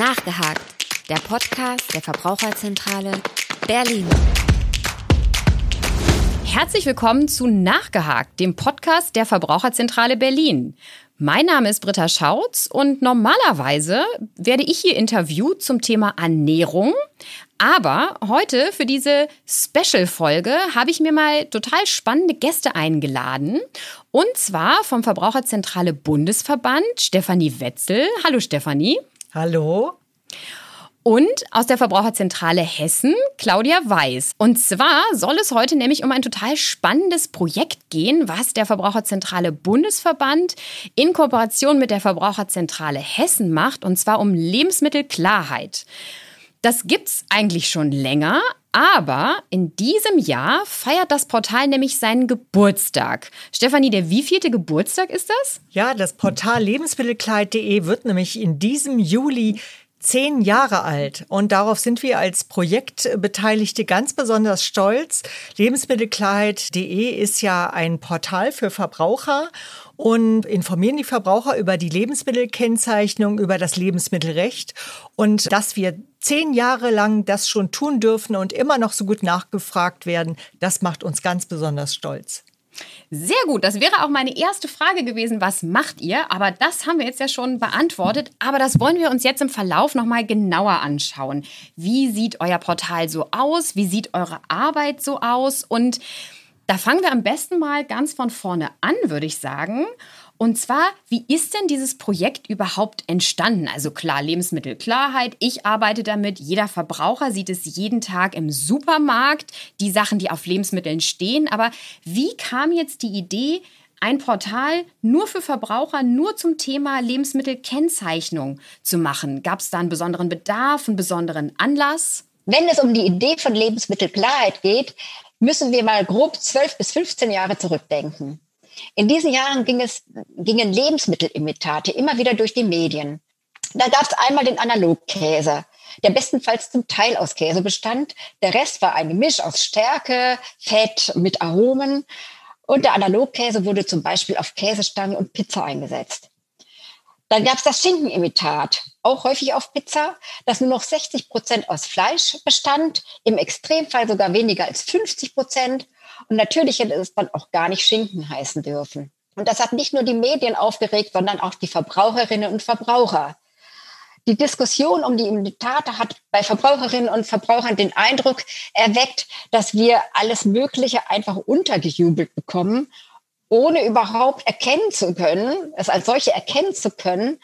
Nachgehakt, der Podcast der Verbraucherzentrale Berlin. Herzlich willkommen zu Nachgehakt, dem Podcast der Verbraucherzentrale Berlin. Mein Name ist Britta Schautz und normalerweise werde ich hier interviewt zum Thema Ernährung. Aber heute für diese Special-Folge habe ich mir mal total spannende Gäste eingeladen. Und zwar vom Verbraucherzentrale Bundesverband Stefanie Wetzel. Hallo Stefanie. Hallo. Und aus der Verbraucherzentrale Hessen, Claudia Weiß. Und zwar soll es heute nämlich um ein total spannendes Projekt gehen, was der Verbraucherzentrale Bundesverband in Kooperation mit der Verbraucherzentrale Hessen macht, und zwar um Lebensmittelklarheit. Das gibt's eigentlich schon länger, aber in diesem Jahr feiert das Portal nämlich seinen Geburtstag. Stefanie, der wievielte Geburtstag ist das? Ja, das Portal lebensmittelkleid.de wird nämlich in diesem Juli zehn Jahre alt und darauf sind wir als Projektbeteiligte ganz besonders stolz. Lebensmittelklarheit.de ist ja ein Portal für Verbraucher und informieren die Verbraucher über die Lebensmittelkennzeichnung, über das Lebensmittelrecht und dass wir zehn Jahre lang das schon tun dürfen und immer noch so gut nachgefragt werden, das macht uns ganz besonders stolz. Sehr gut, das wäre auch meine erste Frage gewesen, was macht ihr? Aber das haben wir jetzt ja schon beantwortet, aber das wollen wir uns jetzt im Verlauf nochmal genauer anschauen. Wie sieht euer Portal so aus? Wie sieht eure Arbeit so aus? Und da fangen wir am besten mal ganz von vorne an, würde ich sagen. Und zwar, wie ist denn dieses Projekt überhaupt entstanden? Also klar, Lebensmittelklarheit, ich arbeite damit, jeder Verbraucher sieht es jeden Tag im Supermarkt, die Sachen, die auf Lebensmitteln stehen. Aber wie kam jetzt die Idee, ein Portal nur für Verbraucher, nur zum Thema Lebensmittelkennzeichnung zu machen? Gab es da einen besonderen Bedarf, einen besonderen Anlass? Wenn es um die Idee von Lebensmittelklarheit geht, müssen wir mal grob 12 bis 15 Jahre zurückdenken. In diesen Jahren ging es, gingen Lebensmittelimitate immer wieder durch die Medien. Da gab es einmal den Analogkäse, der bestenfalls zum Teil aus Käse bestand. Der Rest war ein Gemisch aus Stärke, Fett mit Aromen. Und der Analogkäse wurde zum Beispiel auf Käsestangen und Pizza eingesetzt. Dann gab es das Schinkenimitat, auch häufig auf Pizza, das nur noch 60 Prozent aus Fleisch bestand, im Extremfall sogar weniger als 50 Prozent und natürlich hätte es dann auch gar nicht Schinken heißen dürfen. Und das hat nicht nur die Medien aufgeregt, sondern auch die Verbraucherinnen und Verbraucher. Die Diskussion um die Imitate hat bei Verbraucherinnen und Verbrauchern den Eindruck erweckt, dass wir alles Mögliche einfach untergejubelt bekommen, ohne überhaupt erkennen zu können, es als solche erkennen zu können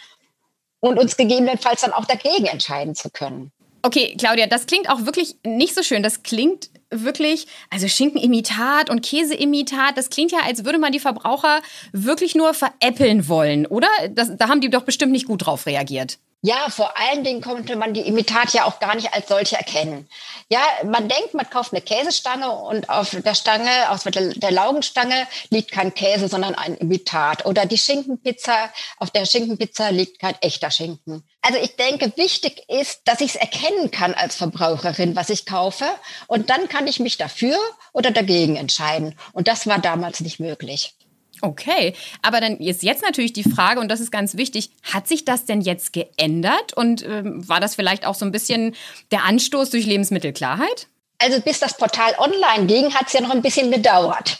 und uns gegebenenfalls dann auch dagegen entscheiden zu können. Okay, Claudia, das klingt auch wirklich nicht so schön. Das klingt wirklich, also Schinkenimitat und Käseimitat, das klingt ja, als würde man die Verbraucher wirklich nur veräppeln wollen, oder? Das, da haben die doch bestimmt nicht gut drauf reagiert. Ja, vor allen Dingen konnte man die Imitat ja auch gar nicht als solche erkennen. Ja, man denkt, man kauft eine Käsestange und auf der Stange, auf der Laugenstange liegt kein Käse, sondern ein Imitat. Oder die Schinkenpizza, auf der Schinkenpizza liegt kein echter Schinken. Also ich denke, wichtig ist, dass ich es erkennen kann als Verbraucherin, was ich kaufe. Und dann kann ich mich dafür oder dagegen entscheiden. Und das war damals nicht möglich. Okay, aber dann ist jetzt natürlich die Frage, und das ist ganz wichtig, hat sich das denn jetzt geändert? Und ähm, war das vielleicht auch so ein bisschen der Anstoß durch Lebensmittelklarheit? Also bis das Portal online ging, hat es ja noch ein bisschen gedauert.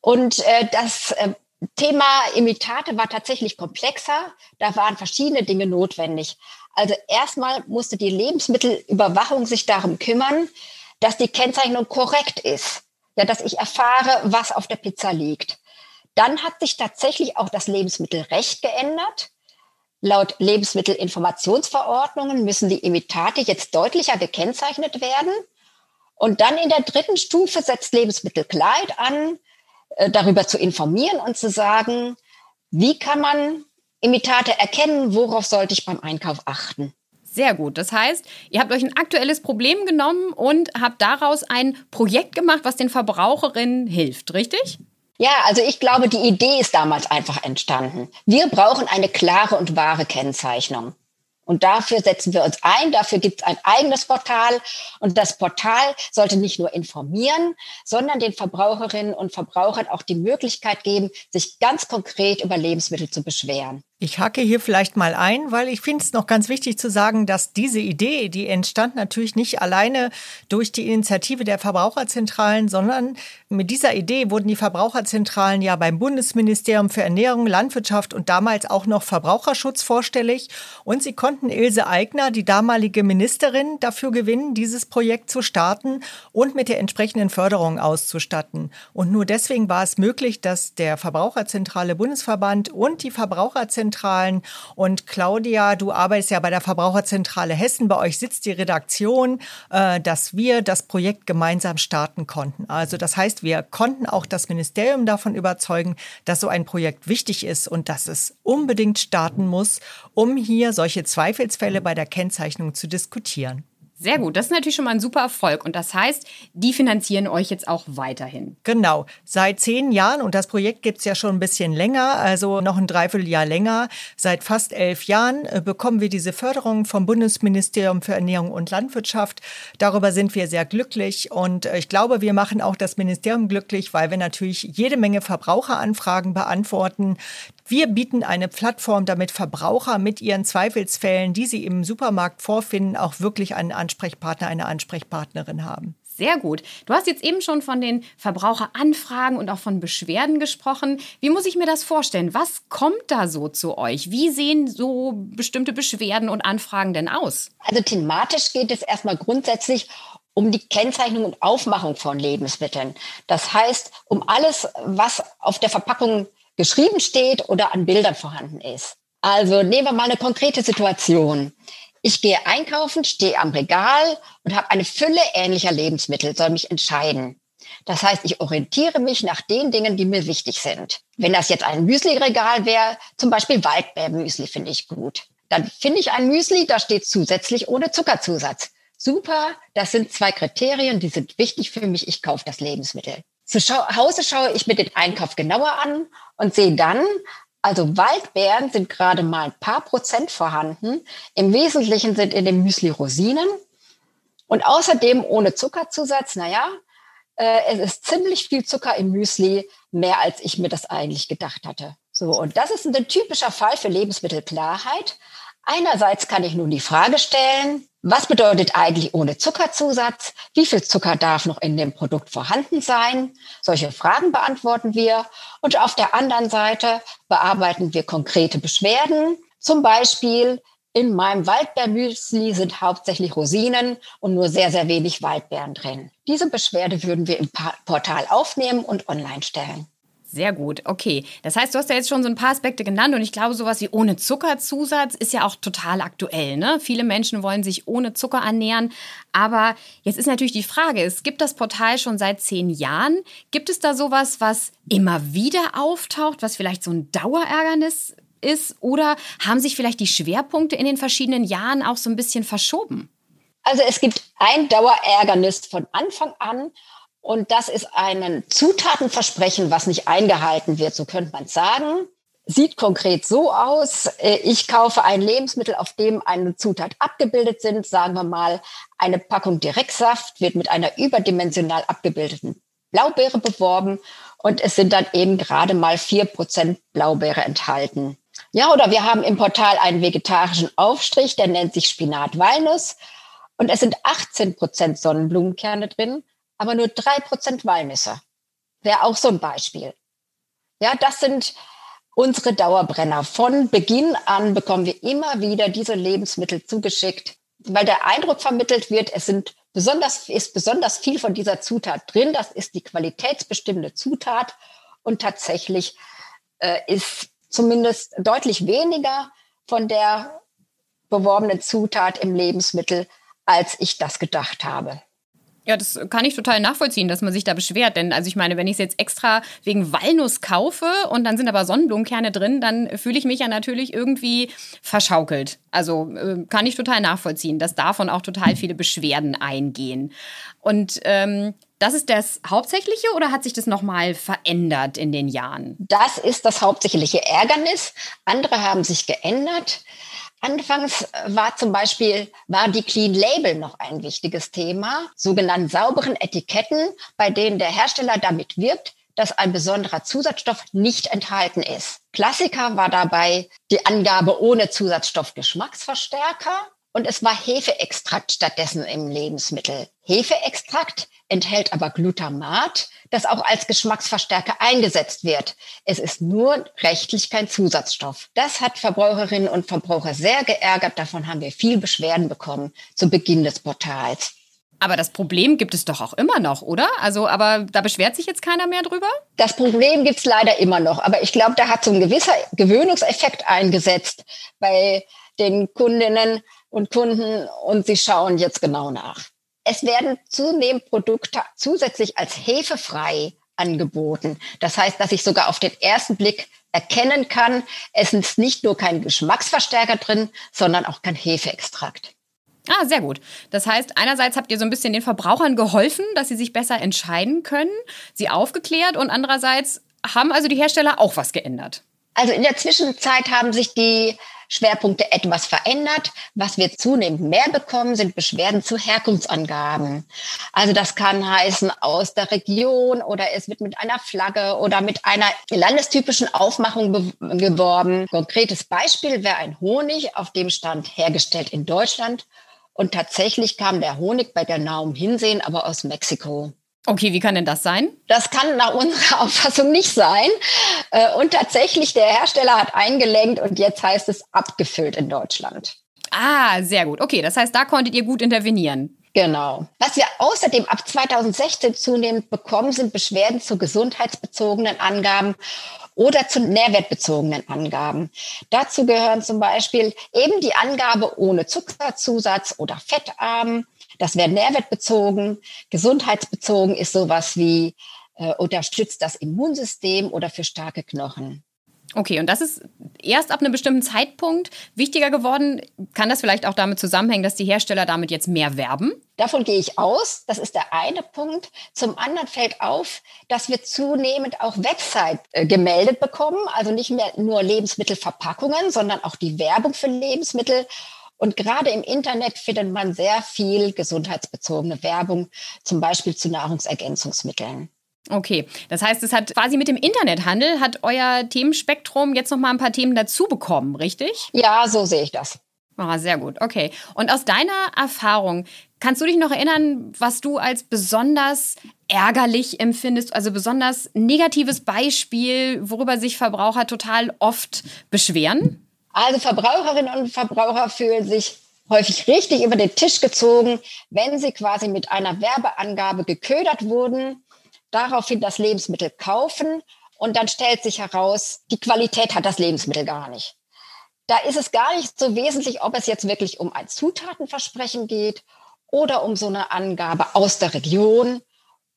Und äh, das äh, Thema Imitate war tatsächlich komplexer. Da waren verschiedene Dinge notwendig. Also erstmal musste die Lebensmittelüberwachung sich darum kümmern, dass die Kennzeichnung korrekt ist. Ja, dass ich erfahre, was auf der Pizza liegt. Dann hat sich tatsächlich auch das Lebensmittelrecht geändert. Laut Lebensmittelinformationsverordnungen müssen die Imitate jetzt deutlicher gekennzeichnet werden. Und dann in der dritten Stufe setzt Lebensmittelkleid an, äh, darüber zu informieren und zu sagen, wie kann man Imitate erkennen, worauf sollte ich beim Einkauf achten. Sehr gut. Das heißt, ihr habt euch ein aktuelles Problem genommen und habt daraus ein Projekt gemacht, was den Verbraucherinnen hilft, richtig? Ja, also ich glaube, die Idee ist damals einfach entstanden. Wir brauchen eine klare und wahre Kennzeichnung. Und dafür setzen wir uns ein. Dafür gibt es ein eigenes Portal. Und das Portal sollte nicht nur informieren, sondern den Verbraucherinnen und Verbrauchern auch die Möglichkeit geben, sich ganz konkret über Lebensmittel zu beschweren. Ich hacke hier vielleicht mal ein, weil ich finde es noch ganz wichtig zu sagen, dass diese Idee, die entstand natürlich nicht alleine durch die Initiative der Verbraucherzentralen, sondern mit dieser Idee wurden die Verbraucherzentralen ja beim Bundesministerium für Ernährung, Landwirtschaft und damals auch noch Verbraucherschutz vorstellig. Und sie konnten Ilse Aigner, die damalige Ministerin, dafür gewinnen, dieses Projekt zu starten und mit der entsprechenden Förderung auszustatten. Und nur deswegen war es möglich, dass der Verbraucherzentrale Bundesverband und die Verbraucherzentrale Verbraucherzentralen. Und Claudia, du arbeitest ja bei der Verbraucherzentrale Hessen. Bei euch sitzt die Redaktion, äh, dass wir das Projekt gemeinsam starten konnten. Also das heißt, wir konnten auch das Ministerium davon überzeugen, dass so ein Projekt wichtig ist und dass es unbedingt starten muss, um hier solche Zweifelsfälle bei der Kennzeichnung zu diskutieren. Sehr gut, das ist natürlich schon mal ein super Erfolg. Und das heißt, die finanzieren euch jetzt auch weiterhin. Genau, seit zehn Jahren und das Projekt gibt es ja schon ein bisschen länger, also noch ein Dreivierteljahr länger. Seit fast elf Jahren äh, bekommen wir diese Förderung vom Bundesministerium für Ernährung und Landwirtschaft. Darüber sind wir sehr glücklich und äh, ich glaube, wir machen auch das Ministerium glücklich, weil wir natürlich jede Menge Verbraucheranfragen beantworten, wir bieten eine Plattform, damit Verbraucher mit ihren Zweifelsfällen, die sie im Supermarkt vorfinden, auch wirklich einen Ansprechpartner, eine Ansprechpartnerin haben. Sehr gut. Du hast jetzt eben schon von den Verbraucheranfragen und auch von Beschwerden gesprochen. Wie muss ich mir das vorstellen? Was kommt da so zu euch? Wie sehen so bestimmte Beschwerden und Anfragen denn aus? Also thematisch geht es erstmal grundsätzlich um die Kennzeichnung und Aufmachung von Lebensmitteln. Das heißt, um alles, was auf der Verpackung geschrieben steht oder an Bildern vorhanden ist. Also nehmen wir mal eine konkrete Situation. Ich gehe einkaufen, stehe am Regal und habe eine Fülle ähnlicher Lebensmittel, soll mich entscheiden. Das heißt, ich orientiere mich nach den Dingen, die mir wichtig sind. Wenn das jetzt ein Müsli-Regal wäre, zum Beispiel Waldbeermüsli finde ich gut. Dann finde ich ein Müsli, da steht zusätzlich ohne Zuckerzusatz. Super, das sind zwei Kriterien, die sind wichtig für mich. Ich kaufe das Lebensmittel. Zu Hause schaue ich mir den Einkauf genauer an und sehe dann, also Waldbeeren sind gerade mal ein paar Prozent vorhanden. Im Wesentlichen sind in dem Müsli Rosinen und außerdem ohne Zuckerzusatz. Naja, äh, es ist ziemlich viel Zucker im Müsli, mehr als ich mir das eigentlich gedacht hatte. So, und das ist ein typischer Fall für Lebensmittelklarheit. Einerseits kann ich nun die Frage stellen, was bedeutet eigentlich ohne Zuckerzusatz? Wie viel Zucker darf noch in dem Produkt vorhanden sein? Solche Fragen beantworten wir. Und auf der anderen Seite bearbeiten wir konkrete Beschwerden. Zum Beispiel in meinem Waldbeermüsli sind hauptsächlich Rosinen und nur sehr, sehr wenig Waldbeeren drin. Diese Beschwerde würden wir im Portal aufnehmen und online stellen. Sehr gut, okay. Das heißt, du hast ja jetzt schon so ein paar Aspekte genannt und ich glaube, sowas wie ohne Zuckerzusatz ist ja auch total aktuell. Ne? Viele Menschen wollen sich ohne Zucker ernähren. Aber jetzt ist natürlich die Frage, es gibt das Portal schon seit zehn Jahren. Gibt es da sowas, was immer wieder auftaucht, was vielleicht so ein Dauerärgernis ist? Oder haben sich vielleicht die Schwerpunkte in den verschiedenen Jahren auch so ein bisschen verschoben? Also es gibt ein Dauerärgernis von Anfang an und das ist ein Zutatenversprechen, was nicht eingehalten wird, so könnte man sagen. Sieht konkret so aus, äh, ich kaufe ein Lebensmittel, auf dem eine Zutat abgebildet sind, sagen wir mal, eine Packung Direktsaft wird mit einer überdimensional abgebildeten Blaubeere beworben. Und es sind dann eben gerade mal vier Prozent Blaubeere enthalten. Ja, oder wir haben im Portal einen vegetarischen Aufstrich, der nennt sich Spinat-Walnuss und es sind 18 Prozent Sonnenblumenkerne drin aber nur drei Prozent Walnüsse. Wäre auch so ein Beispiel. Ja, das sind unsere Dauerbrenner. Von Beginn an bekommen wir immer wieder diese Lebensmittel zugeschickt, weil der Eindruck vermittelt wird, es sind besonders, ist besonders viel von dieser Zutat drin. Das ist die qualitätsbestimmende Zutat. Und tatsächlich äh, ist zumindest deutlich weniger von der beworbenen Zutat im Lebensmittel, als ich das gedacht habe. Ja, das kann ich total nachvollziehen, dass man sich da beschwert. Denn also ich meine, wenn ich es jetzt extra wegen Walnuss kaufe und dann sind aber Sonnenblumenkerne drin, dann fühle ich mich ja natürlich irgendwie verschaukelt. Also äh, kann ich total nachvollziehen, dass davon auch total viele Beschwerden eingehen. Und ähm, das ist das Hauptsächliche oder hat sich das nochmal verändert in den Jahren? Das ist das hauptsächliche Ärgernis. Andere haben sich geändert. Anfangs war zum Beispiel, war die Clean Label noch ein wichtiges Thema, sogenannten sauberen Etiketten, bei denen der Hersteller damit wirbt, dass ein besonderer Zusatzstoff nicht enthalten ist. Klassiker war dabei die Angabe ohne Zusatzstoff Geschmacksverstärker und es war Hefeextrakt stattdessen im Lebensmittel. Hefeextrakt enthält aber Glutamat, das auch als Geschmacksverstärker eingesetzt wird. Es ist nur rechtlich kein Zusatzstoff. Das hat Verbraucherinnen und Verbraucher sehr geärgert. Davon haben wir viel Beschwerden bekommen zu Beginn des Portals. Aber das Problem gibt es doch auch immer noch, oder? Also, aber da beschwert sich jetzt keiner mehr drüber? Das Problem gibt es leider immer noch. Aber ich glaube, da hat so ein gewisser Gewöhnungseffekt eingesetzt bei den Kundinnen und Kunden und sie schauen jetzt genau nach. Es werden zunehmend Produkte zusätzlich als hefefrei angeboten. Das heißt, dass ich sogar auf den ersten Blick erkennen kann, es ist nicht nur kein Geschmacksverstärker drin, sondern auch kein Hefeextrakt. Ah, sehr gut. Das heißt, einerseits habt ihr so ein bisschen den Verbrauchern geholfen, dass sie sich besser entscheiden können, sie aufgeklärt und andererseits haben also die Hersteller auch was geändert. Also in der Zwischenzeit haben sich die Schwerpunkte etwas verändert. Was wir zunehmend mehr bekommen, sind Beschwerden zu Herkunftsangaben. Also das kann heißen aus der Region oder es wird mit einer Flagge oder mit einer landestypischen Aufmachung geworben. Konkretes Beispiel wäre ein Honig, auf dem stand hergestellt in Deutschland. Und tatsächlich kam der Honig bei der Naum Hinsehen aber aus Mexiko. Okay, wie kann denn das sein? Das kann nach unserer Auffassung nicht sein. Äh, und tatsächlich, der Hersteller hat eingelenkt und jetzt heißt es abgefüllt in Deutschland. Ah, sehr gut. Okay, das heißt, da konntet ihr gut intervenieren. Genau. Was wir außerdem ab 2016 zunehmend bekommen, sind Beschwerden zu gesundheitsbezogenen Angaben oder zu nährwertbezogenen Angaben. Dazu gehören zum Beispiel eben die Angabe ohne Zuckerzusatz oder fettarm, das wäre nährwertbezogen. Gesundheitsbezogen ist sowas wie äh, unterstützt das Immunsystem oder für starke Knochen. Okay, und das ist erst ab einem bestimmten Zeitpunkt wichtiger geworden. Kann das vielleicht auch damit zusammenhängen, dass die Hersteller damit jetzt mehr werben? Davon gehe ich aus. Das ist der eine Punkt. Zum anderen fällt auf, dass wir zunehmend auch Website äh, gemeldet bekommen. Also nicht mehr nur Lebensmittelverpackungen, sondern auch die Werbung für Lebensmittel. Und gerade im Internet findet man sehr viel gesundheitsbezogene Werbung, zum Beispiel zu Nahrungsergänzungsmitteln. Okay, das heißt, es hat quasi mit dem Internethandel hat euer Themenspektrum jetzt noch mal ein paar Themen dazu bekommen, richtig? Ja, so sehe ich das. Ah, sehr gut. Okay. Und aus deiner Erfahrung, kannst du dich noch erinnern, was du als besonders ärgerlich empfindest, also besonders negatives Beispiel, worüber sich Verbraucher total oft beschweren? Also Verbraucherinnen und Verbraucher fühlen sich häufig richtig über den Tisch gezogen, wenn sie quasi mit einer Werbeangabe geködert wurden, daraufhin das Lebensmittel kaufen und dann stellt sich heraus, die Qualität hat das Lebensmittel gar nicht. Da ist es gar nicht so wesentlich, ob es jetzt wirklich um ein Zutatenversprechen geht oder um so eine Angabe aus der Region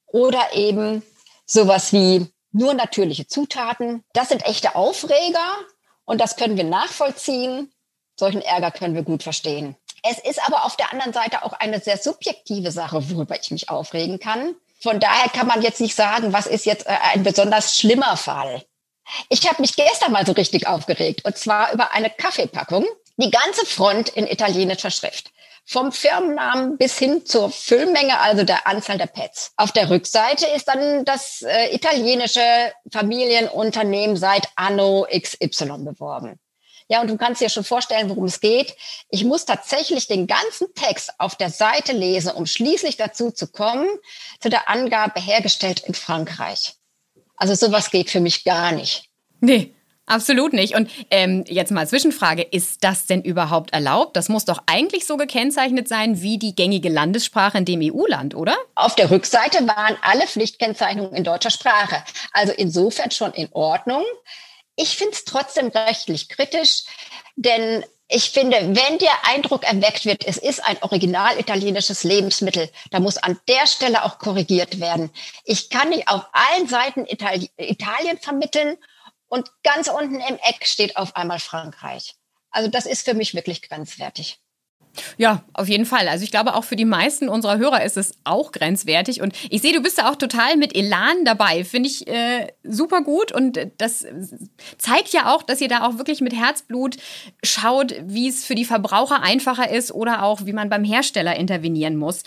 oder eben sowas wie nur natürliche Zutaten. Das sind echte Aufreger und das können wir nachvollziehen. Solchen Ärger können wir gut verstehen. Es ist aber auf der anderen Seite auch eine sehr subjektive Sache, worüber ich mich aufregen kann. Von daher kann man jetzt nicht sagen, was ist jetzt äh, ein besonders schlimmer Fall. Ich habe mich gestern mal so richtig aufgeregt und zwar über eine Kaffeepackung, die ganze Front in italienischer Schrift. Vom Firmennamen bis hin zur Füllmenge, also der Anzahl der Pads. Auf der Rückseite ist dann das äh, italienische Familienunternehmen seit Anno XY beworben. Ja, und du kannst dir schon vorstellen, worum es geht. Ich muss tatsächlich den ganzen Text auf der Seite lesen, um schließlich dazu zu kommen, zu der Angabe hergestellt in Frankreich. Also sowas geht für mich gar nicht. Nee, Absolut nicht. Und ähm, jetzt mal Zwischenfrage, ist das denn überhaupt erlaubt? Das muss doch eigentlich so gekennzeichnet sein wie die gängige Landessprache in dem EU-Land, oder? Auf der Rückseite waren alle Pflichtkennzeichnungen in deutscher Sprache. Also insofern schon in Ordnung. Ich finde es trotzdem rechtlich kritisch, denn ich finde, wenn der Eindruck erweckt wird, es ist ein original italienisches Lebensmittel, da muss an der Stelle auch korrigiert werden. Ich kann nicht auf allen Seiten Itali Italien vermitteln und ganz unten im Eck steht auf einmal Frankreich. Also das ist für mich wirklich grenzwertig. Ja, auf jeden Fall. Also ich glaube, auch für die meisten unserer Hörer ist es auch grenzwertig. Und ich sehe, du bist da auch total mit Elan dabei. Finde ich äh, super gut. Und das zeigt ja auch, dass ihr da auch wirklich mit Herzblut schaut, wie es für die Verbraucher einfacher ist oder auch, wie man beim Hersteller intervenieren muss.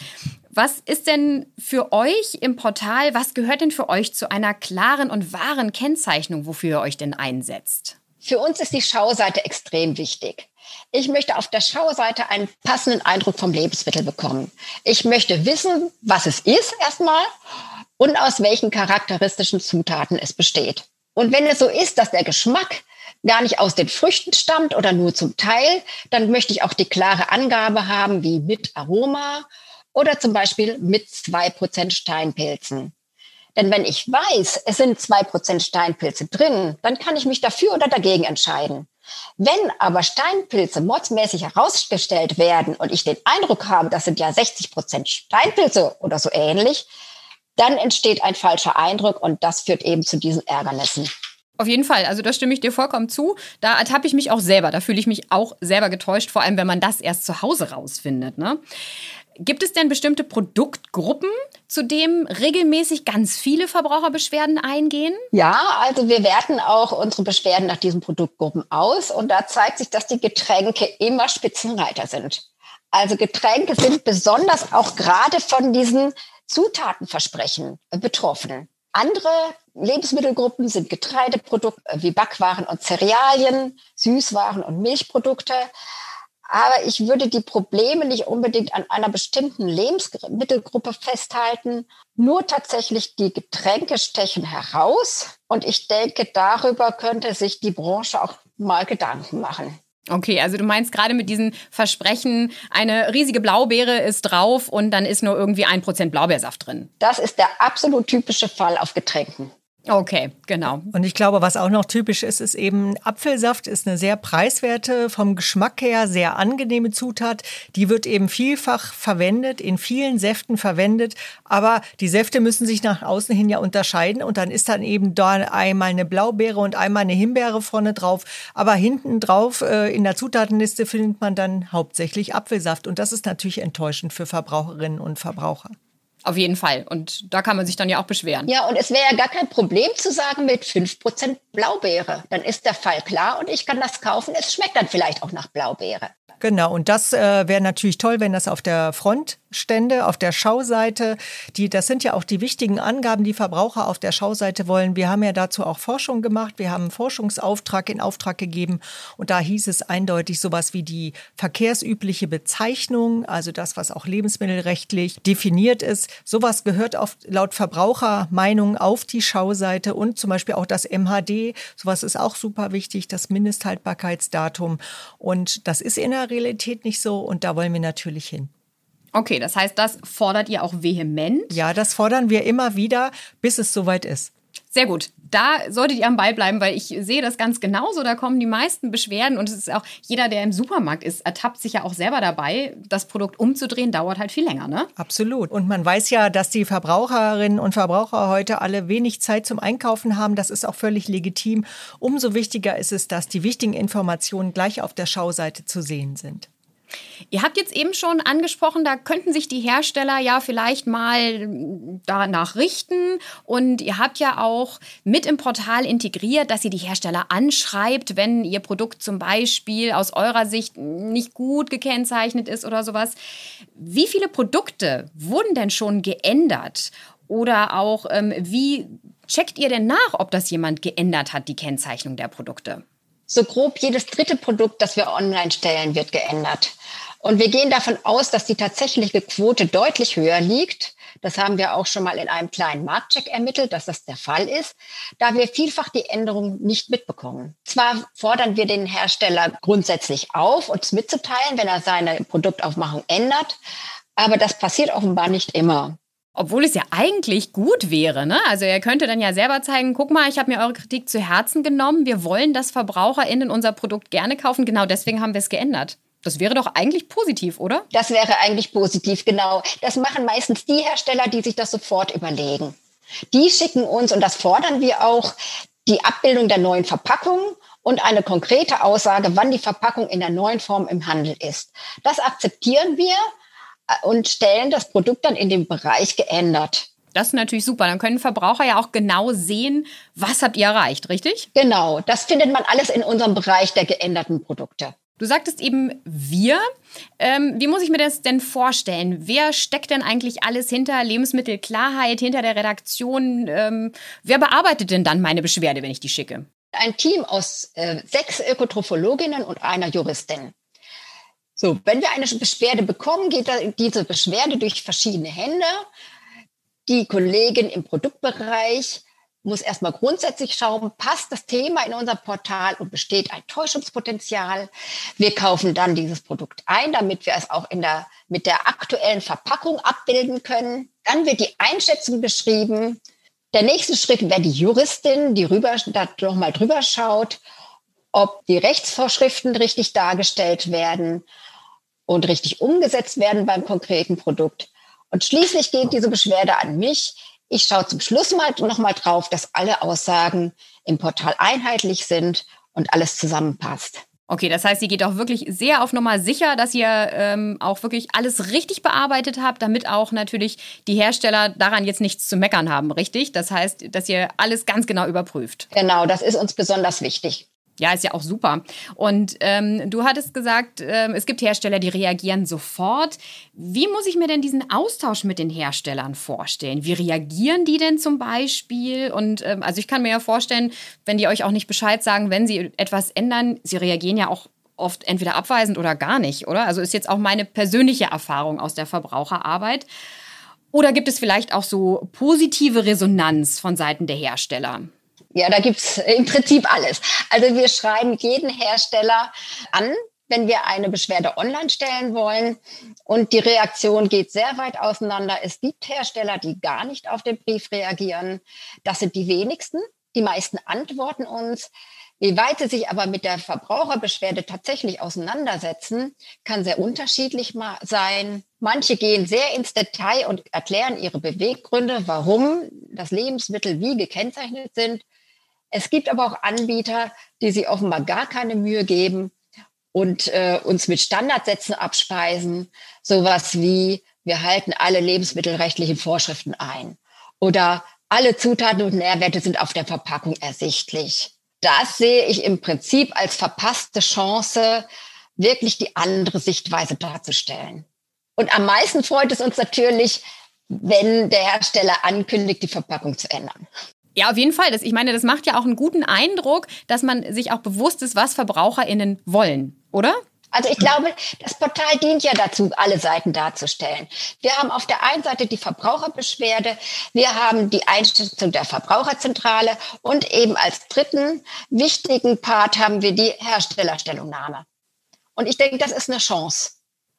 Was ist denn für euch im Portal, was gehört denn für euch zu einer klaren und wahren Kennzeichnung, wofür ihr euch denn einsetzt? Für uns ist die Schauseite extrem wichtig. Ich möchte auf der Schauseite einen passenden Eindruck vom Lebensmittel bekommen. Ich möchte wissen, was es ist erstmal und aus welchen charakteristischen Zutaten es besteht. Und wenn es so ist, dass der Geschmack gar nicht aus den Früchten stammt oder nur zum Teil, dann möchte ich auch die klare Angabe haben, wie mit Aroma oder zum Beispiel mit zwei Prozent Steinpilzen. Denn wenn ich weiß, es sind zwei Prozent Steinpilze drin, dann kann ich mich dafür oder dagegen entscheiden. Wenn aber Steinpilze modsmäßig herausgestellt werden und ich den Eindruck habe, das sind ja 60 Prozent Steinpilze oder so ähnlich, dann entsteht ein falscher Eindruck und das führt eben zu diesen Ärgernissen. Auf jeden Fall, also da stimme ich dir vollkommen zu. Da ertappe ich mich auch selber, da fühle ich mich auch selber getäuscht, vor allem wenn man das erst zu Hause rausfindet. Ne? Gibt es denn bestimmte Produktgruppen, zu denen regelmäßig ganz viele Verbraucherbeschwerden eingehen? Ja, also wir werten auch unsere Beschwerden nach diesen Produktgruppen aus und da zeigt sich, dass die Getränke immer Spitzenreiter sind. Also Getränke sind besonders auch gerade von diesen Zutatenversprechen betroffen. Andere Lebensmittelgruppen sind Getreideprodukte wie Backwaren und Cerealien, Süßwaren und Milchprodukte. Aber ich würde die Probleme nicht unbedingt an einer bestimmten Lebensmittelgruppe festhalten. Nur tatsächlich die Getränke stechen heraus. Und ich denke, darüber könnte sich die Branche auch mal Gedanken machen. Okay, also du meinst gerade mit diesen Versprechen, eine riesige Blaubeere ist drauf und dann ist nur irgendwie ein Prozent Blaubeersaft drin. Das ist der absolut typische Fall auf Getränken. Okay, genau. Und ich glaube, was auch noch typisch ist, ist eben Apfelsaft ist eine sehr preiswerte, vom Geschmack her sehr angenehme Zutat. Die wird eben vielfach verwendet, in vielen Säften verwendet. Aber die Säfte müssen sich nach außen hin ja unterscheiden. Und dann ist dann eben da einmal eine Blaubeere und einmal eine Himbeere vorne drauf. Aber hinten drauf äh, in der Zutatenliste findet man dann hauptsächlich Apfelsaft. Und das ist natürlich enttäuschend für Verbraucherinnen und Verbraucher. Auf jeden Fall. Und da kann man sich dann ja auch beschweren. Ja, und es wäre ja gar kein Problem zu sagen mit 5% Blaubeere. Dann ist der Fall klar und ich kann das kaufen. Es schmeckt dann vielleicht auch nach Blaubeere. Genau, und das äh, wäre natürlich toll, wenn das auf der Front stände, auf der Schauseite. Die, das sind ja auch die wichtigen Angaben, die Verbraucher auf der Schauseite wollen. Wir haben ja dazu auch Forschung gemacht. Wir haben einen Forschungsauftrag in Auftrag gegeben. Und da hieß es eindeutig sowas wie die verkehrsübliche Bezeichnung, also das, was auch lebensmittelrechtlich definiert ist. Sowas gehört auf, laut Verbrauchermeinung auf die Schauseite und zum Beispiel auch das MHD. Sowas ist auch super wichtig, das Mindesthaltbarkeitsdatum. Und das ist in der Realität nicht so und da wollen wir natürlich hin. Okay, das heißt, das fordert ihr auch vehement? Ja, das fordern wir immer wieder, bis es soweit ist. Sehr gut. Da solltet ihr am Ball bleiben, weil ich sehe das ganz genauso. Da kommen die meisten Beschwerden und es ist auch jeder, der im Supermarkt ist, ertappt sich ja auch selber dabei. Das Produkt umzudrehen dauert halt viel länger, ne? Absolut. Und man weiß ja, dass die Verbraucherinnen und Verbraucher heute alle wenig Zeit zum Einkaufen haben. Das ist auch völlig legitim. Umso wichtiger ist es, dass die wichtigen Informationen gleich auf der Schauseite zu sehen sind. Ihr habt jetzt eben schon angesprochen, da könnten sich die Hersteller ja vielleicht mal danach richten. Und ihr habt ja auch mit im Portal integriert, dass ihr die Hersteller anschreibt, wenn ihr Produkt zum Beispiel aus eurer Sicht nicht gut gekennzeichnet ist oder sowas. Wie viele Produkte wurden denn schon geändert? Oder auch, ähm, wie checkt ihr denn nach, ob das jemand geändert hat, die Kennzeichnung der Produkte? So grob jedes dritte Produkt, das wir online stellen, wird geändert. Und wir gehen davon aus, dass die tatsächliche Quote deutlich höher liegt. Das haben wir auch schon mal in einem kleinen Marktcheck ermittelt, dass das der Fall ist, da wir vielfach die Änderungen nicht mitbekommen. Zwar fordern wir den Hersteller grundsätzlich auf, uns mitzuteilen, wenn er seine Produktaufmachung ändert, aber das passiert offenbar nicht immer. Obwohl es ja eigentlich gut wäre, ne? Also er könnte dann ja selber zeigen, guck mal, ich habe mir eure Kritik zu Herzen genommen. Wir wollen, dass VerbraucherInnen unser Produkt gerne kaufen. Genau deswegen haben wir es geändert. Das wäre doch eigentlich positiv, oder? Das wäre eigentlich positiv, genau. Das machen meistens die Hersteller, die sich das sofort überlegen. Die schicken uns, und das fordern wir auch, die Abbildung der neuen Verpackung und eine konkrete Aussage, wann die Verpackung in der neuen Form im Handel ist. Das akzeptieren wir und stellen das Produkt dann in dem Bereich geändert. Das ist natürlich super. Dann können Verbraucher ja auch genau sehen, was habt ihr erreicht, richtig? Genau. Das findet man alles in unserem Bereich der geänderten Produkte. Du sagtest eben wir. Ähm, wie muss ich mir das denn vorstellen? Wer steckt denn eigentlich alles hinter Lebensmittelklarheit, hinter der Redaktion? Ähm, wer bearbeitet denn dann meine Beschwerde, wenn ich die schicke? Ein Team aus äh, sechs Ökotrophologinnen und einer Juristin. So, wenn wir eine Beschwerde bekommen, geht diese Beschwerde durch verschiedene Hände. Die Kollegin im Produktbereich muss erstmal grundsätzlich schauen, passt das Thema in unser Portal und besteht ein Täuschungspotenzial. Wir kaufen dann dieses Produkt ein, damit wir es auch in der, mit der aktuellen Verpackung abbilden können. Dann wird die Einschätzung beschrieben. Der nächste Schritt wäre die Juristin, die rüber, da nochmal drüber schaut, ob die Rechtsvorschriften richtig dargestellt werden und richtig umgesetzt werden beim konkreten Produkt. Und schließlich geht diese Beschwerde an mich. Ich schaue zum Schluss mal noch mal drauf, dass alle Aussagen im Portal einheitlich sind und alles zusammenpasst. Okay, das heißt, ihr geht auch wirklich sehr auf Nummer sicher, dass ihr ähm, auch wirklich alles richtig bearbeitet habt, damit auch natürlich die Hersteller daran jetzt nichts zu meckern haben, richtig? Das heißt, dass ihr alles ganz genau überprüft. Genau, das ist uns besonders wichtig. Ja, ist ja auch super. Und ähm, du hattest gesagt, ähm, es gibt Hersteller, die reagieren sofort. Wie muss ich mir denn diesen Austausch mit den Herstellern vorstellen? Wie reagieren die denn zum Beispiel? Und ähm, also ich kann mir ja vorstellen, wenn die euch auch nicht Bescheid sagen, wenn sie etwas ändern, sie reagieren ja auch oft entweder abweisend oder gar nicht, oder? Also ist jetzt auch meine persönliche Erfahrung aus der Verbraucherarbeit. Oder gibt es vielleicht auch so positive Resonanz von Seiten der Hersteller? Ja, da gibt's im Prinzip alles. Also wir schreiben jeden Hersteller an, wenn wir eine Beschwerde online stellen wollen. Und die Reaktion geht sehr weit auseinander. Es gibt Hersteller, die gar nicht auf den Brief reagieren. Das sind die wenigsten. Die meisten antworten uns. Wie weit sie sich aber mit der Verbraucherbeschwerde tatsächlich auseinandersetzen, kann sehr unterschiedlich sein. Manche gehen sehr ins Detail und erklären ihre Beweggründe, warum das Lebensmittel wie gekennzeichnet sind. Es gibt aber auch Anbieter, die sich offenbar gar keine Mühe geben und äh, uns mit Standardsätzen abspeisen. Sowas wie, wir halten alle lebensmittelrechtlichen Vorschriften ein. Oder alle Zutaten und Nährwerte sind auf der Verpackung ersichtlich. Das sehe ich im Prinzip als verpasste Chance, wirklich die andere Sichtweise darzustellen. Und am meisten freut es uns natürlich, wenn der Hersteller ankündigt, die Verpackung zu ändern. Ja, auf jeden Fall. Das, ich meine, das macht ja auch einen guten Eindruck, dass man sich auch bewusst ist, was VerbraucherInnen wollen, oder? Also ich glaube, das Portal dient ja dazu, alle Seiten darzustellen. Wir haben auf der einen Seite die Verbraucherbeschwerde, wir haben die Einschätzung der Verbraucherzentrale und eben als dritten wichtigen Part haben wir die Herstellerstellungnahme. Und ich denke, das ist eine Chance.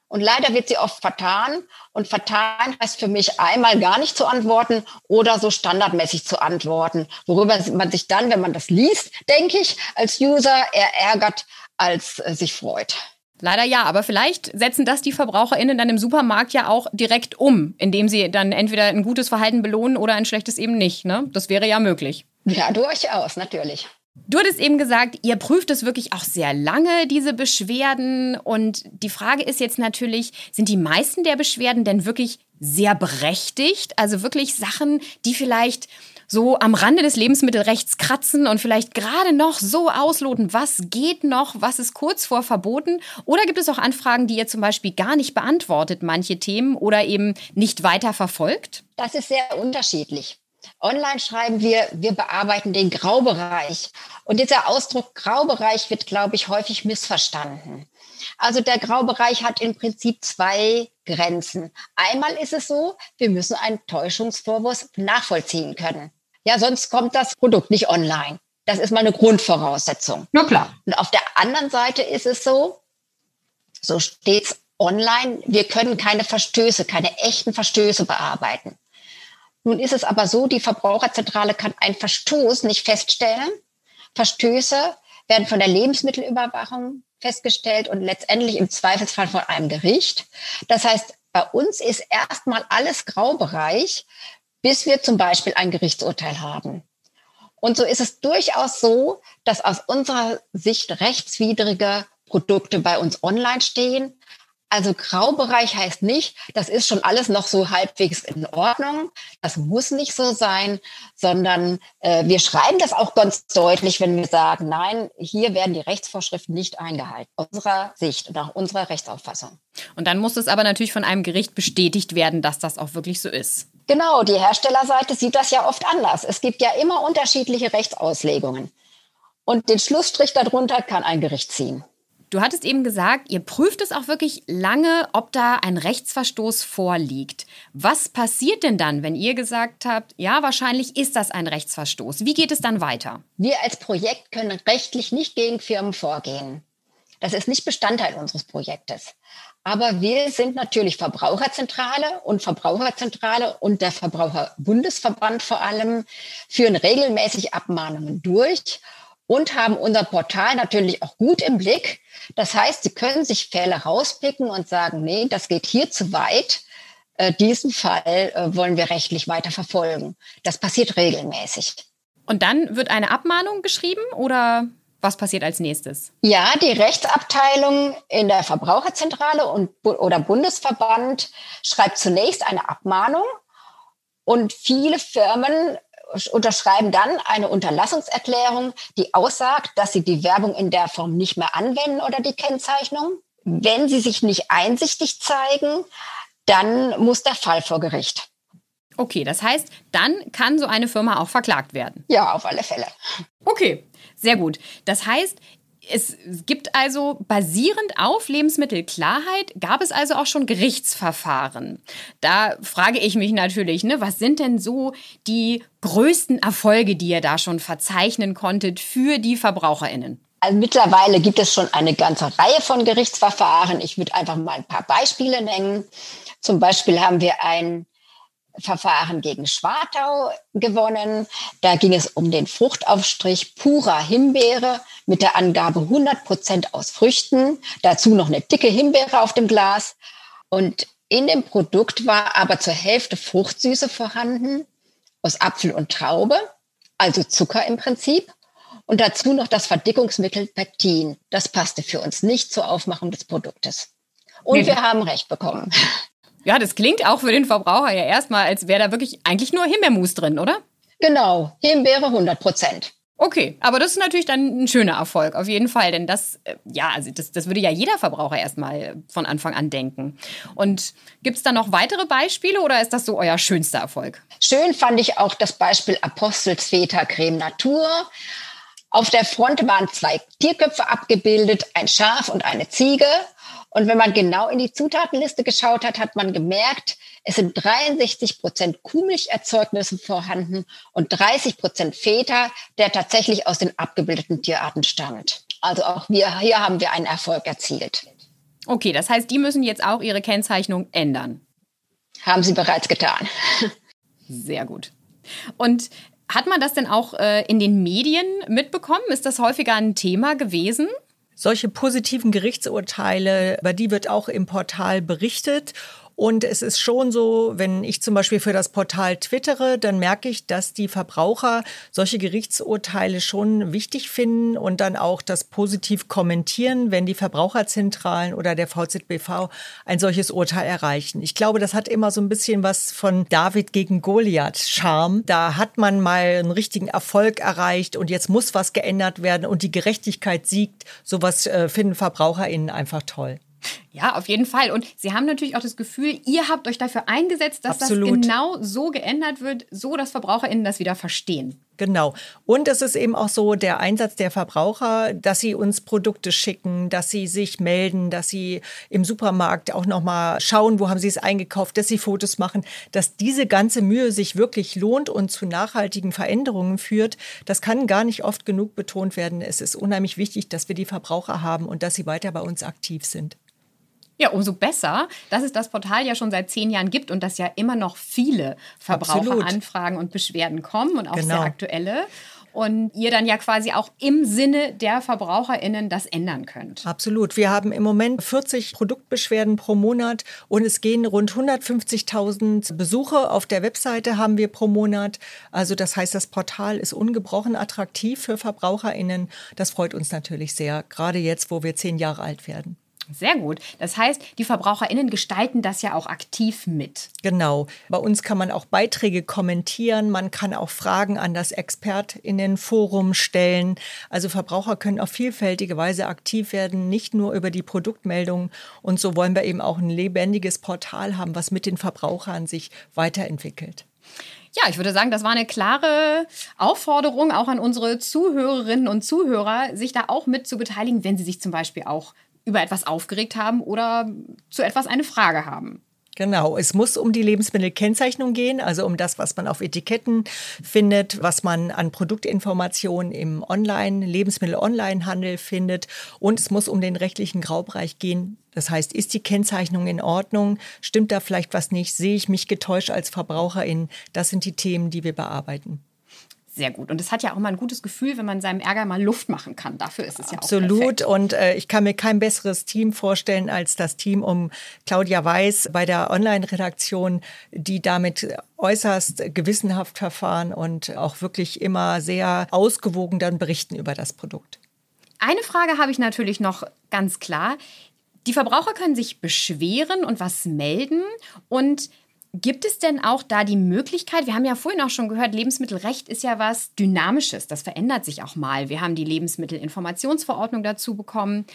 Und leider wird sie oft vertan. Und vertan heißt für mich einmal gar nicht zu antworten oder so standardmäßig zu antworten, worüber man sich dann, wenn man das liest, denke ich, als User eher ärgert, als äh, sich freut. Leider ja, aber vielleicht setzen das die VerbraucherInnen dann im Supermarkt ja auch direkt um, indem sie dann entweder ein gutes Verhalten belohnen oder ein schlechtes eben nicht. Ne? Das wäre ja möglich. Ja, durchaus, natürlich. Du hattest eben gesagt, ihr prüft es wirklich auch sehr lange, diese Beschwerden. Und die Frage ist jetzt natürlich, sind die meisten der Beschwerden denn wirklich sehr berechtigt? Also wirklich Sachen, die vielleicht so am Rande des Lebensmittelrechts kratzen und vielleicht gerade noch so ausloten, was geht noch, was ist kurz vor verboten? Oder gibt es auch Anfragen, die ihr zum Beispiel gar nicht beantwortet, manche Themen oder eben nicht weiter verfolgt? Das ist sehr unterschiedlich. Online schreiben wir, wir bearbeiten den Graubereich. Und dieser Ausdruck Graubereich wird, glaube ich, häufig missverstanden. Also der Graubereich hat im Prinzip zwei Grenzen. Einmal ist es so, wir müssen einen Täuschungsvorwurf nachvollziehen können. Ja, sonst kommt das Produkt nicht online. Das ist mal eine Grundvoraussetzung. Na klar. Und auf der anderen Seite ist es so, so steht's online, wir können keine Verstöße, keine echten Verstöße bearbeiten. Nun ist es aber so, die Verbraucherzentrale kann einen Verstoß nicht feststellen. Verstöße werden von der Lebensmittelüberwachung festgestellt und letztendlich im Zweifelsfall von einem Gericht. Das heißt, bei uns ist erstmal alles Graubereich, bis wir zum Beispiel ein Gerichtsurteil haben. Und so ist es durchaus so, dass aus unserer Sicht rechtswidrige Produkte bei uns online stehen. Also Graubereich heißt nicht, das ist schon alles noch so halbwegs in Ordnung. Das muss nicht so sein, sondern äh, wir schreiben das auch ganz deutlich, wenn wir sagen, nein, hier werden die Rechtsvorschriften nicht eingehalten, aus unserer Sicht und nach unserer Rechtsauffassung. Und dann muss es aber natürlich von einem Gericht bestätigt werden, dass das auch wirklich so ist. Genau, die Herstellerseite sieht das ja oft anders. Es gibt ja immer unterschiedliche Rechtsauslegungen. Und den Schlussstrich darunter kann ein Gericht ziehen. Du hattest eben gesagt, ihr prüft es auch wirklich lange, ob da ein Rechtsverstoß vorliegt. Was passiert denn dann, wenn ihr gesagt habt, ja, wahrscheinlich ist das ein Rechtsverstoß? Wie geht es dann weiter? Wir als Projekt können rechtlich nicht gegen Firmen vorgehen. Das ist nicht Bestandteil unseres Projektes. Aber wir sind natürlich Verbraucherzentrale und Verbraucherzentrale und der Verbraucherbundesverband vor allem führen regelmäßig Abmahnungen durch und haben unser Portal natürlich auch gut im Blick. Das heißt, Sie können sich Fälle rauspicken und sagen, nee, das geht hier zu weit. Äh, diesen Fall äh, wollen wir rechtlich weiter verfolgen. Das passiert regelmäßig. Und dann wird eine Abmahnung geschrieben oder was passiert als nächstes? Ja, die Rechtsabteilung in der Verbraucherzentrale und, oder Bundesverband schreibt zunächst eine Abmahnung und viele Firmen unterschreiben dann eine Unterlassungserklärung, die aussagt, dass sie die Werbung in der Form nicht mehr anwenden oder die Kennzeichnung. Wenn sie sich nicht einsichtig zeigen, dann muss der Fall vor Gericht. Okay, das heißt, dann kann so eine Firma auch verklagt werden. Ja, auf alle Fälle. Okay, sehr gut. Das heißt, es gibt also basierend auf Lebensmittelklarheit, gab es also auch schon Gerichtsverfahren. Da frage ich mich natürlich, ne, was sind denn so die größten Erfolge, die ihr da schon verzeichnen konntet für die VerbraucherInnen? Also mittlerweile gibt es schon eine ganze Reihe von Gerichtsverfahren. Ich würde einfach mal ein paar Beispiele nennen. Zum Beispiel haben wir ein Verfahren gegen Schwartau gewonnen. Da ging es um den Fruchtaufstrich purer Himbeere mit der Angabe 100 Prozent aus Früchten. Dazu noch eine dicke Himbeere auf dem Glas. Und in dem Produkt war aber zur Hälfte Fruchtsüße vorhanden aus Apfel und Traube, also Zucker im Prinzip. Und dazu noch das Verdickungsmittel Pektin. Das passte für uns nicht zur Aufmachung des Produktes. Und nee. wir haben Recht bekommen. Ja, das klingt auch für den Verbraucher ja erstmal, als wäre da wirklich eigentlich nur Himbeermus drin, oder? Genau, Himbeere 100 Prozent. Okay, aber das ist natürlich dann ein schöner Erfolg, auf jeden Fall. Denn das, äh, ja, also das, das würde ja jeder Verbraucher erstmal von Anfang an denken. Und gibt es da noch weitere Beispiele oder ist das so euer schönster Erfolg? Schön fand ich auch das Beispiel Apostelsfeta Creme Natur. Auf der Front waren zwei Tierköpfe abgebildet, ein Schaf und eine Ziege. Und wenn man genau in die Zutatenliste geschaut hat, hat man gemerkt, es sind 63 Prozent Kuhmilcherzeugnisse vorhanden und 30 Prozent Feta, der tatsächlich aus den abgebildeten Tierarten stammt. Also auch wir, hier haben wir einen Erfolg erzielt. Okay, das heißt, die müssen jetzt auch ihre Kennzeichnung ändern. Haben sie bereits getan. Sehr gut. Und hat man das denn auch äh, in den Medien mitbekommen? Ist das häufiger ein Thema gewesen? Solche positiven Gerichtsurteile, über die wird auch im Portal berichtet. Und es ist schon so, wenn ich zum Beispiel für das Portal twittere, dann merke ich, dass die Verbraucher solche Gerichtsurteile schon wichtig finden und dann auch das positiv kommentieren, wenn die Verbraucherzentralen oder der VZBV ein solches Urteil erreichen. Ich glaube, das hat immer so ein bisschen was von David gegen Goliath Charme. Da hat man mal einen richtigen Erfolg erreicht und jetzt muss was geändert werden und die Gerechtigkeit siegt. Sowas äh, finden VerbraucherInnen einfach toll. Ja, auf jeden Fall. Und Sie haben natürlich auch das Gefühl, ihr habt euch dafür eingesetzt, dass Absolut. das genau so geändert wird, so dass VerbraucherInnen das wieder verstehen. Genau. Und es ist eben auch so der Einsatz der Verbraucher, dass sie uns Produkte schicken, dass sie sich melden, dass sie im Supermarkt auch nochmal schauen, wo haben sie es eingekauft, dass sie Fotos machen, dass diese ganze Mühe sich wirklich lohnt und zu nachhaltigen Veränderungen führt. Das kann gar nicht oft genug betont werden. Es ist unheimlich wichtig, dass wir die Verbraucher haben und dass sie weiter bei uns aktiv sind. Ja, umso besser, dass es das Portal ja schon seit zehn Jahren gibt und dass ja immer noch viele Verbraucheranfragen und Beschwerden kommen und auch genau. sehr aktuelle. Und ihr dann ja quasi auch im Sinne der VerbraucherInnen das ändern könnt. Absolut. Wir haben im Moment 40 Produktbeschwerden pro Monat und es gehen rund 150.000 Besuche auf der Webseite haben wir pro Monat. Also das heißt, das Portal ist ungebrochen attraktiv für VerbraucherInnen. Das freut uns natürlich sehr, gerade jetzt, wo wir zehn Jahre alt werden. Sehr gut. Das heißt, die VerbraucherInnen gestalten das ja auch aktiv mit. Genau. Bei uns kann man auch Beiträge kommentieren. Man kann auch Fragen an das ExpertInnenforum stellen. Also Verbraucher können auf vielfältige Weise aktiv werden, nicht nur über die Produktmeldungen. Und so wollen wir eben auch ein lebendiges Portal haben, was mit den Verbrauchern sich weiterentwickelt. Ja, ich würde sagen, das war eine klare Aufforderung auch an unsere Zuhörerinnen und Zuhörer, sich da auch mit zu beteiligen, wenn sie sich zum Beispiel auch über etwas aufgeregt haben oder zu etwas eine Frage haben. Genau, es muss um die Lebensmittelkennzeichnung gehen, also um das, was man auf Etiketten findet, was man an Produktinformationen im Online, Lebensmittel-Online-Handel findet. Und es muss um den rechtlichen Graubereich gehen. Das heißt, ist die Kennzeichnung in Ordnung? Stimmt da vielleicht was nicht? Sehe ich mich getäuscht als Verbraucherin? Das sind die Themen, die wir bearbeiten sehr gut. Und es hat ja auch mal ein gutes Gefühl, wenn man seinem Ärger mal Luft machen kann. Dafür ist es ja Absolut. auch Absolut. Und äh, ich kann mir kein besseres Team vorstellen als das Team um Claudia Weiß bei der Online-Redaktion, die damit äußerst gewissenhaft verfahren und auch wirklich immer sehr ausgewogen dann berichten über das Produkt. Eine Frage habe ich natürlich noch ganz klar. Die Verbraucher können sich beschweren und was melden und Gibt es denn auch da die Möglichkeit, wir haben ja vorhin auch schon gehört, Lebensmittelrecht ist ja was Dynamisches, das verändert sich auch mal. Wir haben die Lebensmittelinformationsverordnung dazu bekommen.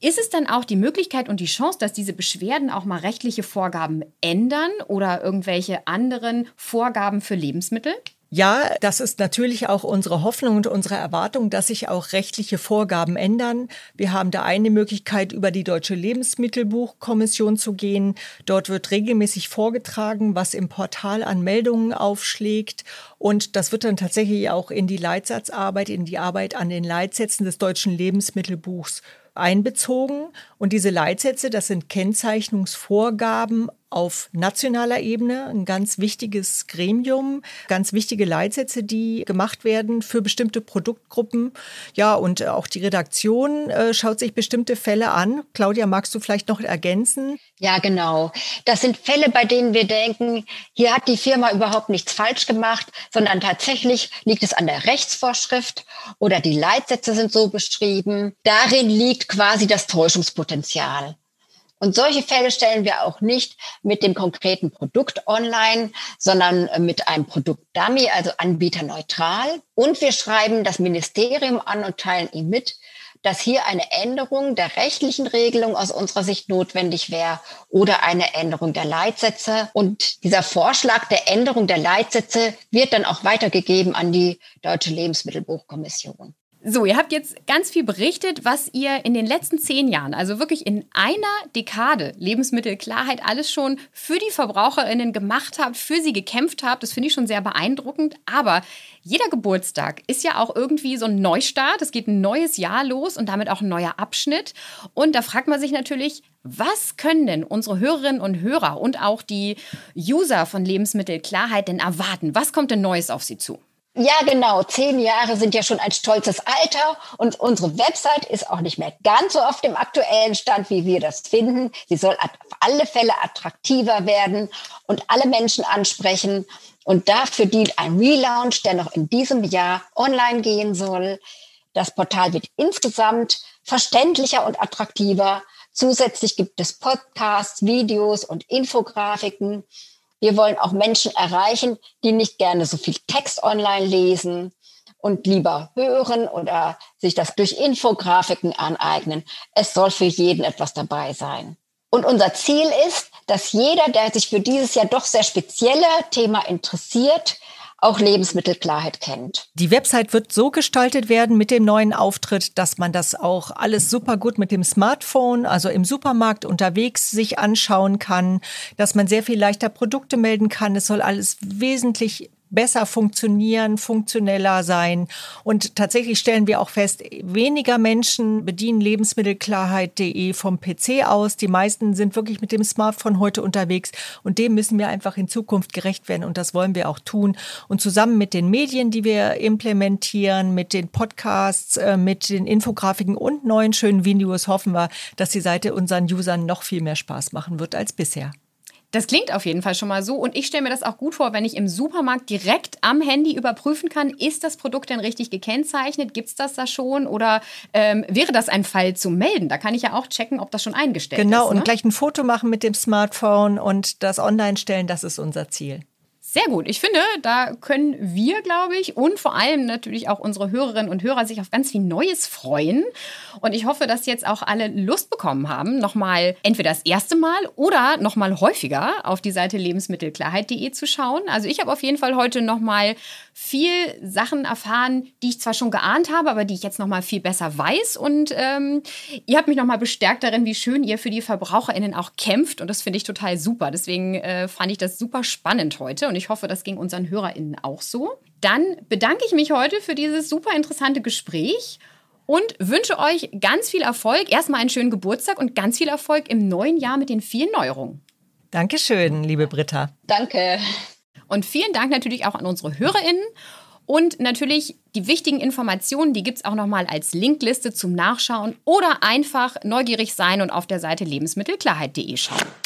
Ist es dann auch die Möglichkeit und die Chance, dass diese Beschwerden auch mal rechtliche Vorgaben ändern oder irgendwelche anderen Vorgaben für Lebensmittel? Ja, das ist natürlich auch unsere Hoffnung und unsere Erwartung, dass sich auch rechtliche Vorgaben ändern. Wir haben da eine Möglichkeit, über die Deutsche Lebensmittelbuchkommission zu gehen. Dort wird regelmäßig vorgetragen, was im Portal an Meldungen aufschlägt. Und das wird dann tatsächlich auch in die Leitsatzarbeit, in die Arbeit an den Leitsätzen des Deutschen Lebensmittelbuchs einbezogen. Und diese Leitsätze, das sind Kennzeichnungsvorgaben auf nationaler Ebene, ein ganz wichtiges Gremium, ganz wichtige Leitsätze, die gemacht werden für bestimmte Produktgruppen. Ja, und auch die Redaktion äh, schaut sich bestimmte Fälle an. Claudia, magst du vielleicht noch ergänzen? Ja, genau. Das sind Fälle, bei denen wir denken, hier hat die Firma überhaupt nichts falsch gemacht, sondern tatsächlich liegt es an der Rechtsvorschrift oder die Leitsätze sind so beschrieben. Darin liegt quasi das Täuschungspotenzial. Und solche Fälle stellen wir auch nicht mit dem konkreten Produkt online, sondern äh, mit einem Produktdummy, also anbieterneutral. Und wir schreiben das Ministerium an und teilen ihm mit, dass hier eine Änderung der rechtlichen Regelung aus unserer Sicht notwendig wäre oder eine Änderung der Leitsätze. Und dieser Vorschlag der Änderung der Leitsätze wird dann auch weitergegeben an die Deutsche Lebensmittelbuchkommission. So, ihr habt jetzt ganz viel berichtet, was ihr in den letzten zehn Jahren, also wirklich in einer Dekade Lebensmittelklarheit alles schon für die VerbraucherInnen gemacht habt, für sie gekämpft habt. Das finde ich schon sehr beeindruckend. Aber jeder Geburtstag ist ja auch irgendwie so ein Neustart. Es geht ein neues Jahr los und damit auch ein neuer Abschnitt. Und da fragt man sich natürlich, was können denn unsere Hörerinnen und Hörer und auch die User von Lebensmittelklarheit denn erwarten? Was kommt denn Neues auf sie zu? Ja, genau. Zehn Jahre sind ja schon ein stolzes Alter und unsere Website ist auch nicht mehr ganz so auf dem aktuellen Stand, wie wir das finden. Sie soll auf alle Fälle attraktiver werden und alle Menschen ansprechen. Und dafür dient ein Relaunch, der noch in diesem Jahr online gehen soll. Das Portal wird insgesamt verständlicher und attraktiver. Zusätzlich gibt es Podcasts, Videos und Infografiken. Wir wollen auch Menschen erreichen, die nicht gerne so viel Text online lesen und lieber hören oder sich das durch Infografiken aneignen. Es soll für jeden etwas dabei sein. Und unser Ziel ist, dass jeder, der sich für dieses ja doch sehr spezielle Thema interessiert, auch Lebensmittelklarheit kennt. Die Website wird so gestaltet werden mit dem neuen Auftritt, dass man das auch alles super gut mit dem Smartphone, also im Supermarkt unterwegs sich anschauen kann, dass man sehr viel leichter Produkte melden kann. Es soll alles wesentlich besser funktionieren, funktioneller sein. Und tatsächlich stellen wir auch fest, weniger Menschen bedienen lebensmittelklarheit.de vom PC aus. Die meisten sind wirklich mit dem Smartphone heute unterwegs. Und dem müssen wir einfach in Zukunft gerecht werden. Und das wollen wir auch tun. Und zusammen mit den Medien, die wir implementieren, mit den Podcasts, äh, mit den Infografiken und neuen schönen Videos hoffen wir, dass die Seite unseren Usern noch viel mehr Spaß machen wird als bisher. Das klingt auf jeden Fall schon mal so. Und ich stelle mir das auch gut vor, wenn ich im Supermarkt direkt am Handy überprüfen kann, ist das Produkt denn richtig gekennzeichnet? Gibt es das da schon? Oder ähm, wäre das ein Fall zu melden? Da kann ich ja auch checken, ob das schon eingestellt genau, ist. Genau, und gleich ein Foto machen mit dem Smartphone und das online stellen, das ist unser Ziel. Sehr gut. Ich finde, da können wir, glaube ich, und vor allem natürlich auch unsere Hörerinnen und Hörer sich auf ganz viel Neues freuen. Und ich hoffe, dass jetzt auch alle Lust bekommen haben, nochmal entweder das erste Mal oder nochmal häufiger auf die Seite lebensmittelklarheit.de zu schauen. Also ich habe auf jeden Fall heute nochmal viel Sachen erfahren, die ich zwar schon geahnt habe, aber die ich jetzt nochmal viel besser weiß. Und ähm, ihr habt mich nochmal bestärkt darin, wie schön ihr für die VerbraucherInnen auch kämpft. Und das finde ich total super. Deswegen äh, fand ich das super spannend heute. Und ich ich hoffe, das ging unseren HörerInnen auch so. Dann bedanke ich mich heute für dieses super interessante Gespräch und wünsche euch ganz viel Erfolg. Erstmal einen schönen Geburtstag und ganz viel Erfolg im neuen Jahr mit den vielen Neuerungen. Dankeschön, liebe Britta. Danke. Und vielen Dank natürlich auch an unsere HörerInnen. Und natürlich die wichtigen Informationen, die gibt es auch nochmal als Linkliste zum Nachschauen oder einfach neugierig sein und auf der Seite lebensmittelklarheit.de schauen.